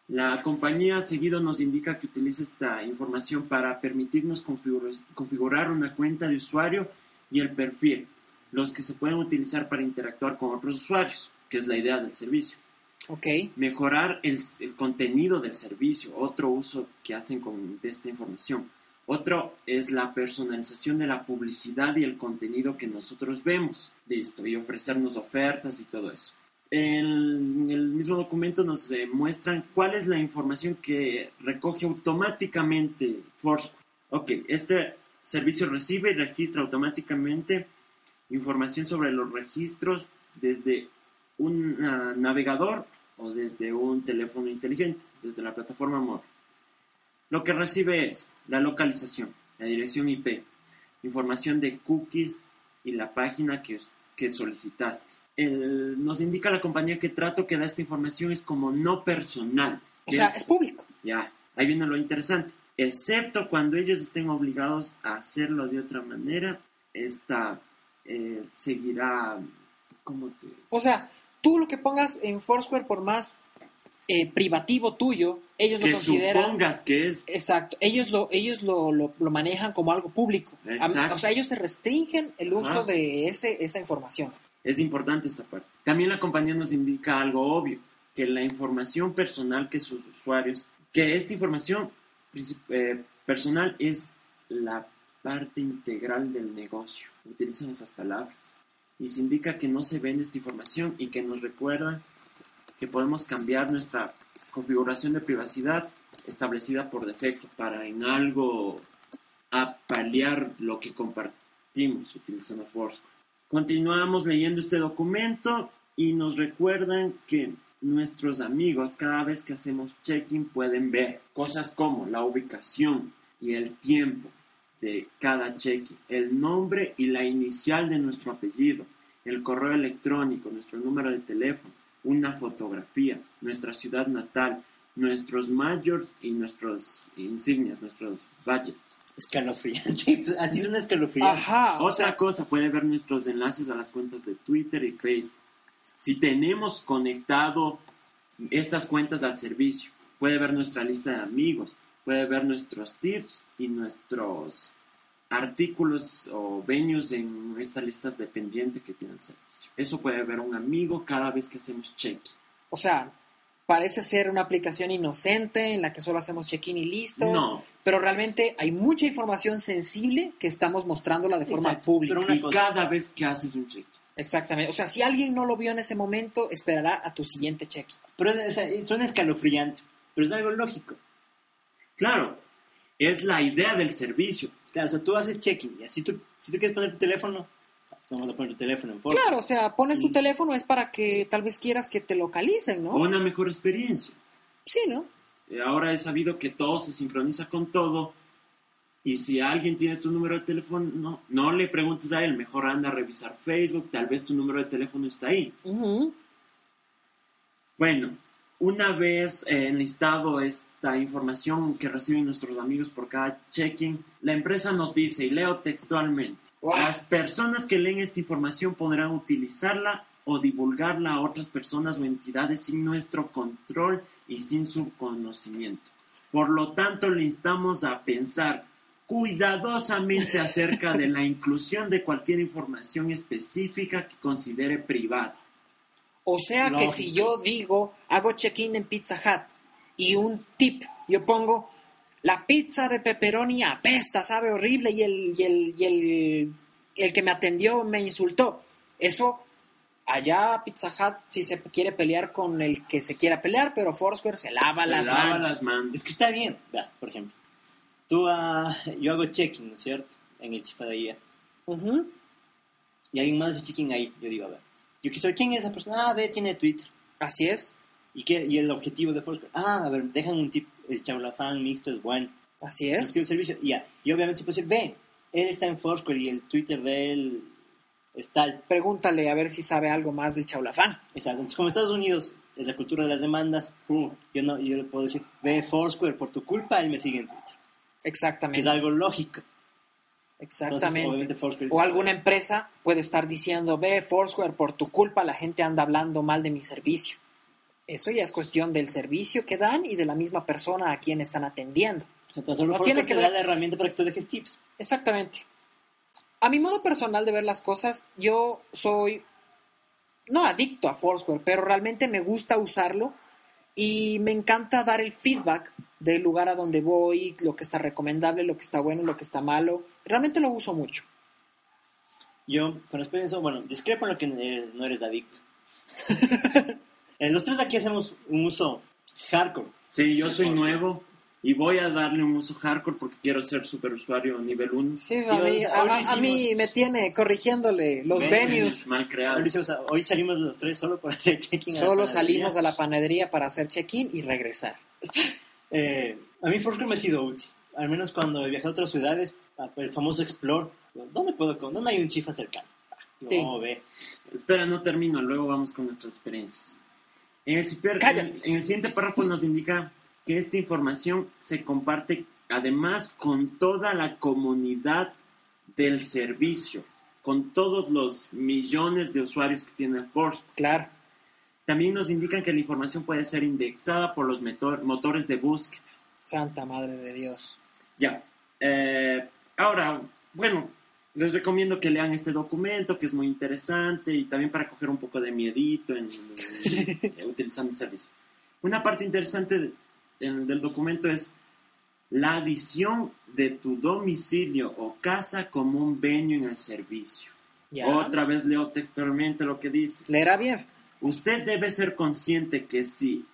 La compañía seguido nos indica que utiliza esta información para permitirnos configura- configurar una cuenta de usuario y el perfil. los que se pueden utilizar para interactuar con otros usuarios, que es la idea del servicio. Ok. Mejorar el, el contenido del servicio, otro uso que hacen con, de esta información. Otro es la personalización de la publicidad y el contenido que nosotros vemos. Listo, y ofrecernos ofertas y todo eso. En el mismo documento nos eh, muestran cuál es la información que recoge automáticamente Foursquare. Ok, este servicio recibe y registra automáticamente información sobre los registros desde un ah, navegador o desde un teléfono inteligente, desde la plataforma móvil. Lo que recibe es la localización, la dirección IP, información de cookies y la página que, que solicitaste. El- nos indica la compañía que trato que da esta información es como no personal. O sea, es público. ya, ahí viene lo interesante. Excepto cuando ellos estén obligados a hacerlo de otra manera, esta eh, seguirá. ¿Cómo te.? O sea, tú lo que pongas en Foursquare, por más eh, privativo tuyo, ellos lo Que consideran. supongas que es. Exacto, ellos lo, ellos lo, lo, lo manejan como algo público. A- Exacto. O sea, ellos se restringen el uso de ese, esa información. Es importante esta parte. También la compañía nos indica algo obvio, que la información personal que sus usuarios, que esta información eh, personal es la parte integral del negocio. Utilizan esas palabras. Y se indica que no se vende esta información y que nos recuerda que podemos cambiar nuestra configuración de privacidad establecida por defecto para en algo apalear lo que compartimos utilizando Foursquare. Continuamos leyendo este documento y nos recuerdan que nuestros amigos cada vez que hacemos check-in pueden ver cosas como la ubicación y el tiempo de cada check-in, el nombre y la inicial de nuestro apellido, el correo electrónico, nuestro número de teléfono, una fotografía, nuestra ciudad natal, nuestros majors y nuestros insignias, nuestros budgets. Escalofriante. Así es una escalofriante. Ajá. o Otra sea, cosa, puede ver nuestros enlaces a las cuentas de Twitter y Facebook. Si tenemos conectado estas cuentas al servicio, puede ver nuestra lista de amigos, puede ver nuestros tips y nuestros artículos o venues en estas listas de pendiente que tiene el servicio. Eso puede ver un amigo cada vez que hacemos check. o sea, parece ser una aplicación inocente en la que solo hacemos check-in y listo. No, Pero realmente hay mucha información sensible que estamos mostrándola de forma Exacto, pública. pero una cada vez que haces un check. Exactamente. O sea, si alguien no lo vio en ese momento, esperará a tu siguiente check-in. Pero o sea, suena escalofriante. Pero es algo lógico. Claro, es la idea del servicio. Claro, o sea, tú haces check-in y así tú, si tú quieres poner tu teléfono, o sea, vamos a poner tu teléfono en forma. Claro, o sea, pones tu teléfono es para que tal vez quieras que te localicen, ¿no? Una mejor experiencia. Sí, ¿no? Eh, Ahora he sabido que todo se sincroniza con todo. Y si alguien tiene tu número de teléfono, no, no le preguntes a él, mejor anda a revisar Facebook, tal vez tu número de teléfono está ahí. Bueno, una vez eh, enlistado esta información que reciben nuestros amigos por cada check-in, la empresa nos dice, y leo textualmente, Wow. las personas que leen esta información podrán utilizarla o divulgarla a otras personas o entidades sin nuestro control y sin su conocimiento. Por lo tanto, le instamos a pensar cuidadosamente acerca de la inclusión de cualquier información específica que considere privada. O sea que si yo digo, hago check-in en Pizza Hut y un tip, yo pongo, la pizza de pepperoni apesta, sabe horrible y el, y el, y el, el que me atendió me insultó. Eso, allá Pizza Hut sí se quiere pelear con el que se quiera pelear, pero Foursquare se lava Se las lava manos. las manos. Es que está bien. Vea, por ejemplo, tú, ah, yo hago check-in, ¿no es cierto? En el chifa de guía. Y alguien más hace check-in ahí. Yo digo, a ver, yo quiero saber quién es esa persona. Ah, ve, tiene Twitter. Así es, ¿Y, qué? y el objetivo de Foursquare. Ah, a ver, dejan un tip. El chaulafán mixto es bueno. así Es es. que el servicio. y Ya. Y obviamente se puede decir, ve, él está en Foursquare y el Twitter de él es tal. Pregúntale a ver si sabe algo más del chaulafán. Exacto. Entonces, como Estados Unidos es la cultura de las demandas, uh, yo no yo le puedo decir, ve Foursquare por tu culpa, él me sigue en Twitter. Que Exactamente. es algo lógico. Exactamente. O alguna empresa puede estar diciendo, ve Foursquare, por tu culpa la gente anda hablando mal de mi servicio. Eso ya es cuestión del servicio que dan y de la misma persona a quien están atendiendo. Entonces, no tiene que te da ver- la herramienta para que tú dejes tips. Exactamente. a mi modo personal de ver las cosas, yo soy no adicto a Foursquare, pero realmente me gusta usarlo y me encanta dar el feedback del lugar a donde voy, lo que está recomendable, lo que está bueno, lo que está malo. Realmente lo uso mucho. Yo, con respecto a eso, bueno, discrepo en lo que no eres adicto. Eh, Los tres de aquí hacemos un uso hardcore. Sí, yo soy nuevo y voy a darle un uso hardcore porque quiero ser superusuario nivel 1. Sí, Sí, a, mí, a- a- me tiene corrigiéndole los venues. mal Hoy, creados. hoy salimos los tres solo para hacer check-in. Solo salimos a la panadería para hacer check-in y regresar. Eh, a mí Foursquare me ha sido útil. Al menos cuando he viajado a otras ciudades, a- el famoso Explore. ¿Dónde puedo? ¿Dónde hay un chifa cercano? Ah, No, Sí. ve. Espera, no termino, luego vamos con nuestras experiencias. En el, ciper- Cállate. en el siguiente párrafo nos indica que esta información se comparte además con toda la comunidad del servicio, con todos los millones de usuarios que tiene Force. Claro. También nos indican que la información puede ser indexada por los motores de búsqueda. Santa Madre de Dios. Ya. Eh, ahora, bueno, les recomiendo que lean este documento, que es muy interesante y también para coger un poco de miedito en, en- utilizando el servicio. Una parte interesante de- del documento es la visión de tu domicilio o casa como un venue en el servicio. Ya. Otra vez leo textualmente lo que dice. ¿Leerá bien? Usted debe ser consciente que si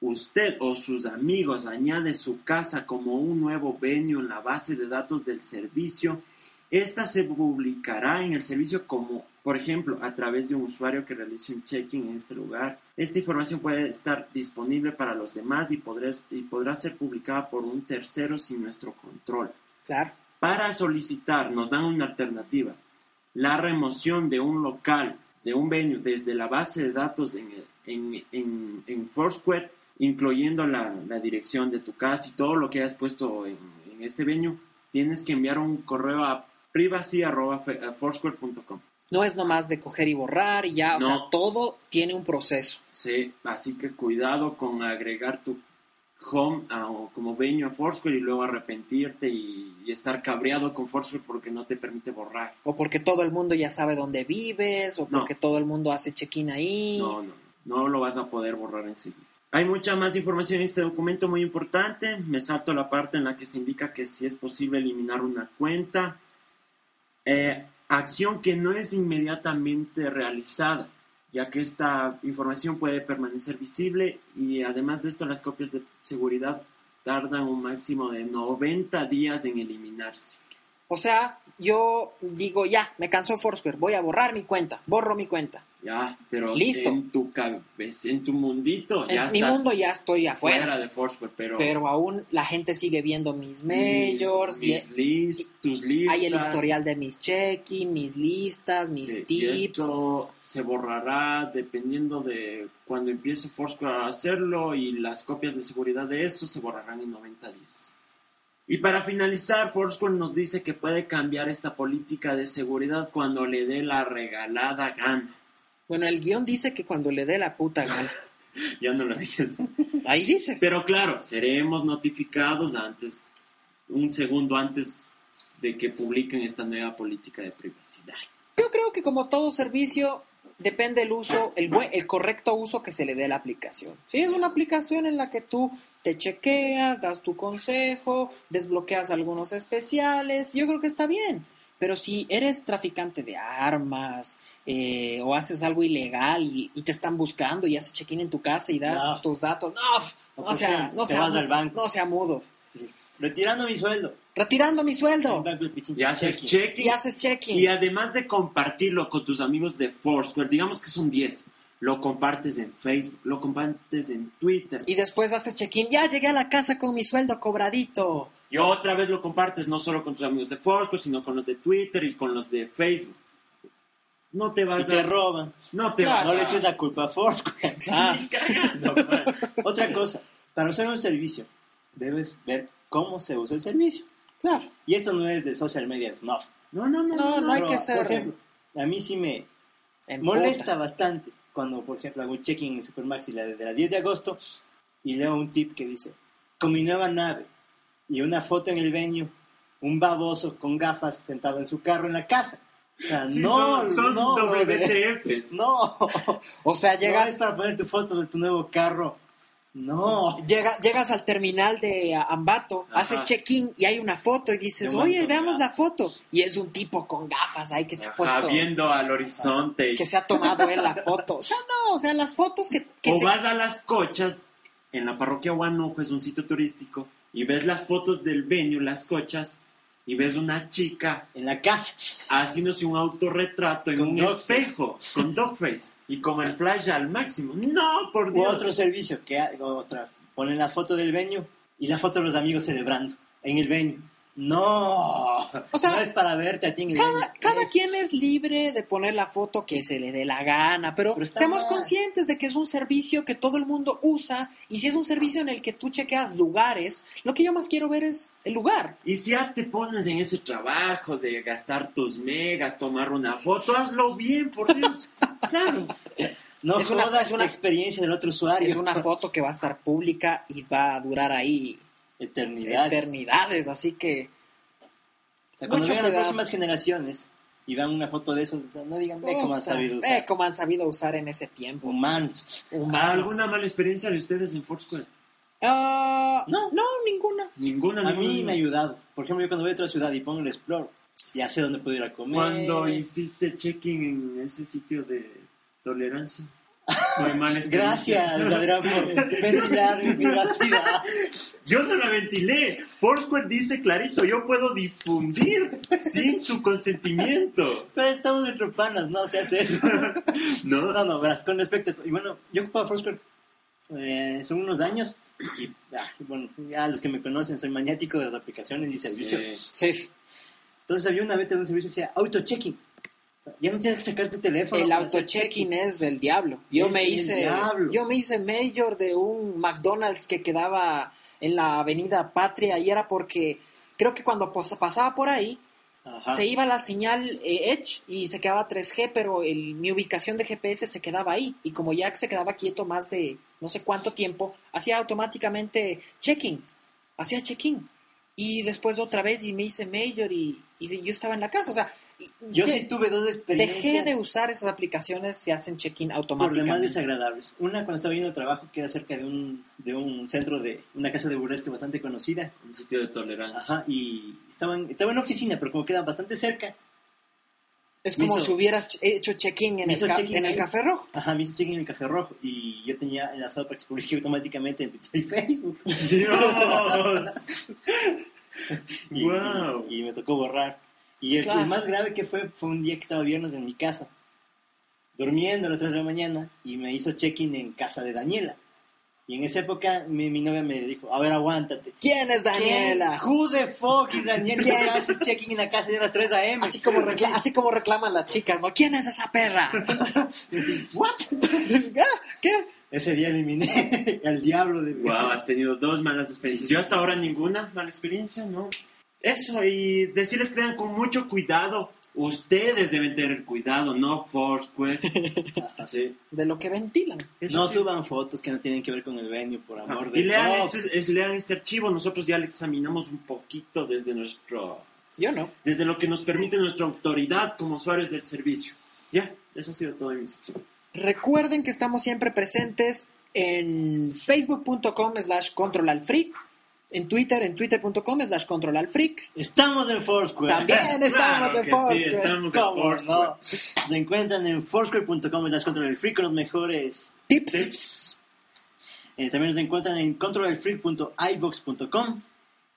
usted o sus amigos añade su casa como un nuevo venue en la base de datos del servicio, esta se publicará en el servicio como, por ejemplo, a través de un usuario que realice un check-in en este lugar. Esta información puede estar disponible para los demás y, podrá- y podrá ser publicada por un tercero sin nuestro control. Claro. Para solicitar, nos dan una alternativa. La remoción de un local, de un venue, desde la base de datos en, en, en, en Foursquare, incluyendo la, la dirección de tu casa y todo lo que hayas puesto en, en este venue, tienes que enviar un correo a privacy.foursquare.com. No es nomás de coger y borrar y ya, o No. sea, todo tiene un proceso. Sí, así que cuidado con agregar tu home a- o como venue a Foursquare y luego arrepentirte y, y estar cabreado con Foursquare porque no te permite borrar. O porque todo el mundo ya sabe dónde vives, o No. porque todo el mundo hace check-in ahí. No, no, no lo vas a poder borrar enseguida. Hay mucha más información en este documento muy importante. Me salto la parte en la que se indica que si es posible eliminar una cuenta. Eh, acción que no es inmediatamente realizada, ya que esta información puede permanecer visible y además de esto las copias de seguridad tardan un máximo de 90 días en eliminarse. O sea, yo digo, ya, me cansó Foursquare, voy a borrar mi cuenta, borro mi cuenta. Ya, pero Listo. en tu cabeza, en tu mundito, ya en mi estás mundo ya estoy afuera, fuera de Foursquare, pero, pero aún la gente sigue viendo mis majors, mis, list, tus listas. hay el historial de mis check-in, mis listas, mis Sí, y tips. esto se borrará dependiendo de cuando empiece Foursquare a hacerlo y las copias de seguridad de eso se borrarán en 90 días. Y para finalizar, Foursquare nos dice que puede cambiar esta política de seguridad cuando le dé la regalada gana. Bueno, el guion dice que cuando le dé la puta gana. Ya no lo dices. Ahí dice. Pero claro, seremos notificados antes, un segundo antes de que publiquen esta nueva política de privacidad. Yo creo que como todo servicio, depende el uso, el, buen, el correcto uso que se le dé a la aplicación. Si es una aplicación en la que tú te chequeas, das tu consejo, desbloqueas algunos especiales, yo creo que está bien. Pero si eres traficante de armas eh, o haces algo ilegal y, y te están buscando y haces check-in en tu casa y das No. tus datos, no, no por sea, no sea, vas al banco. no sea mudo. Retirando mi sueldo. Retirando mi sueldo Y haces Check-in. check-in y haces check-in. y además de compartirlo con tus amigos de Foursquare, digamos que son 10, lo compartes en Facebook, lo compartes en Twitter Y después haces check-in. Ya llegué a la casa con mi sueldo cobradito. y otra vez lo compartes no solo con tus amigos de Foursquare, sino con los de Twitter y con los de Facebook. No te Y vas te a... roban. No te Claro. vas No le eches la culpa a Foursquare. Ah. Man. Otra cosa. Para usar un servicio, debes ver cómo se usa el servicio. Claro. Y esto no es de social media snuff. No, no, no. No, no hay Pero, que ser. Por ejemplo, a mí sí me en molesta puta. bastante cuando, por ejemplo, hago un check-in en Supermax y la de la 10 de agosto y leo un tip que dice, con mi nueva nave y una foto en el venue un baboso con gafas sentado en su carro en la casa. O sea, Sí, no, son, son no. WTFs. No, O sea, no llegas, es para poner tu foto de tu nuevo carro. No. llega- llegas al terminal de Ambato, Ajá. haces check-in y hay una foto y dices, oye, veamos la foto. Y es un tipo con gafas ahí que se ha Ajá, puesto, viendo al horizonte. que se ha tomado él la foto. O sea, no, o sea, las fotos que, que o se- vas a las cochas, en la parroquia Huanuco es un sitio turístico, y ves las fotos del venue, las cochas, y ves una chica En la casa. haciéndose un autorretrato en Con un espejo, con dogface, y con el flash al máximo. ¡No, por Dios! otro servicio que otra. Ponen la foto del venue y la foto de los amigos celebrando en el venue. No. O sea, no es para verte a ti en el. Cada, cada Es- quien es libre de poner la foto que se le dé la gana, pero, seamos mal. conscientes de que es un servicio que todo el mundo usa y si es un servicio en el que tú chequeas lugares, lo que yo más quiero ver es el lugar. Y si ya te pones en ese trabajo de gastar tus megas, tomar una foto, hazlo bien, por Dios. claro. No Es una- es una- experiencia del otro usuario. Es una foto que va a estar pública y va a durar ahí eternidad. eternidades, así que O sea, cuando vean las próximas generaciones y vean una foto de eso, no digan, ve cómo han sabido ve usar. cómo han sabido usar en ese tiempo. Humanos. Humanos. ¿Alguna mala experiencia de ustedes en Foursquare? No. no, ninguna. Ninguna, A ninguna. mí me ha ayudado. Por ejemplo, yo cuando voy a otra ciudad y pongo el Explore, ya sé dónde puedo ir a comer. Cuando hiciste check-in en ese sitio de tolerancia. Gracias, Adrián, por ventilar mi privacidad. Yo no la ventilé. Foursquare dice clarito, yo puedo difundir sin su consentimiento. Pero estamos entre panas, no se hace eso. ¿No? No, no, verás, con respecto a esto. Y bueno, yo ocupaba Foursquare eh, son unos años. Y ah, bueno, ya los que me conocen, soy maniático de las aplicaciones y servicios. Sí. Sí, Entonces había una vez un servicio que se llama auto-checking. Ya no tienes que sacar tu teléfono. El auto-checking es del diablo. Yo Es me el hice diablo. yo me hice mayor de un McDonald's que quedaba en la Avenida Patria y era porque creo que cuando pas- pasaba por ahí Ajá. se iba la señal eh, Edge y se quedaba 3G, pero el- mi ubicación de GPS se quedaba ahí y como ya se quedaba quieto más de no sé cuánto tiempo, hacía automáticamente checking, hacía check-in y después otra vez y me hice mayor y, y yo estaba en la casa, o sea, Yo sí tuve dos experiencias. Dejé de usar esas aplicaciones y hacen check-in por demás automáticamente. desagradables. Una cuando estaba yendo al trabajo queda cerca de un, de un centro de una casa de burlesque bastante conocida. Un sitio de tolerancia. Ajá, y estaba en, estaba en oficina, pero como queda bastante cerca, Es como hizo- si hubieras ch- hecho check-in en, el, ca- check-in en el café rojo. ajá, me hizo check en el café rojo y yo tenía enlazado para que se publique automáticamente en Twitter y Facebook. Dios. Y, Wow. y- y me tocó borrar. Y el, Claro. el más grave que fue fue un día que estaba viernes en mi casa, durmiendo a las 3 de la mañana, y me hizo check-in en casa de Daniela. Y en esa época mi, mi novia me dijo, a ver, aguántate. ¿Quién es Daniela? ¿Quién? Who the fuck is Daniela? ¿Quién? ¿Qué haces check-in en la casa de las 3 a.m.? Así como, recla- así como reclaman las chicas, ¿no? ¿Quién es esa perra? Y así, ¿what? Ah, ¿Qué? Ese día eliminé al diablo de Wow, has tenido dos malas experiencias. Yo hasta ahora ninguna mala experiencia, ¿no? Eso, y decirles que tengan con mucho cuidado. Ustedes deben tener cuidado, no Foursquare. Sí. De lo que ventilan. Eso No sí. suban fotos que no tienen que ver con el venue, por amor de Y lean Dios. este, es- lean este archivo. Nosotros ya lo examinamos un poquito desde nuestro, Yo no. desde lo que nos permite nuestra autoridad como usuarios del servicio. Ya, eso ha sido todo mi sección. Recuerden que estamos siempre presentes en facebook.com slash controlalfreak, en Twitter, en twitter.com slash controlalfreak. Estamos en Foursquare. También estamos Claro en Foursquare. Sí, estamos en ¿Cómo Foursquare. no? Lo encuentran en foursquare.com slash control el free con los mejores Tips. tips. Eh, también nos encuentran en controlalfree.ibox.com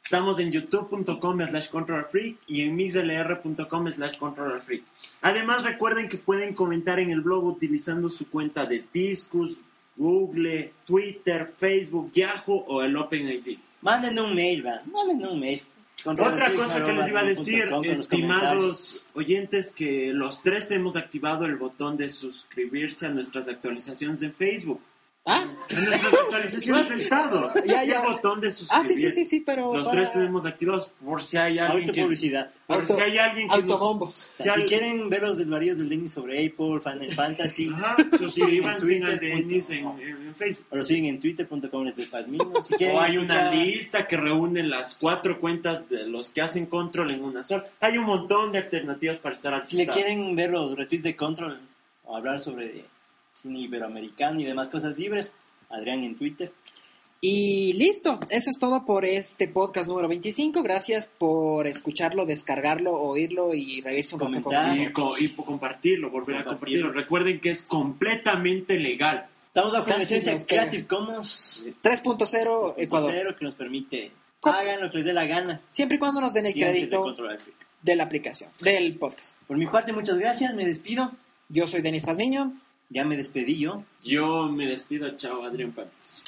Estamos en youtube.com slash controlalfreak y en mixlr.com slash controlalfreak. Además recuerden que pueden comentar en el blog utilizando su cuenta de Discus, Google, Twitter, Facebook, Yahoo o el OpenID. Manden un mail, van. Manden un mail. Otra cosa que les iba a decir, estimados oyentes, que los tres tenemos activado el botón de suscribirse a nuestras actualizaciones en Facebook. Ah, En nuestras actualizaciones de estado. Ya, Y ya. el botón de suscribir. ah sí, sí, sí, sí, pero Los para tres tenemos activados por si hay alguien que... publicidad. Por Auto- si hay alguien que nos- autobombo. O sea, Ya si quieren ver los desvaríos del Denis sobre Apple, Final Fantasy, Ajá, suscríbanse En al Denis en, en- Facebook. o lo siguen en twitter.com. Si quieren O hay una lista que reúne las cuatro cuentas de los que hacen control en una sola. Hay un montón de alternativas para estar al Si le quieren ver los retweets de Control o hablar sobre cine iberoamericano y demás cosas libres, Adrián en Twitter. Y listo, eso es todo por este podcast número 25. Gracias por escucharlo, descargarlo, oírlo y reírse un rato con. Y, y compartirlo, volver a Compartirlo. Recuerden que es completamente legal. Estamos bajo la licencia. Creative Commons 3.0 Ecuador. Que nos permite hagan lo que les dé la gana. Siempre y cuando nos den el crédito de la aplicación, del podcast. Por mi parte, muchas gracias, me despido. Yo soy Denis Pazmiño. Ya me despedí yo. Yo me despido. Chao, Adrián Párez.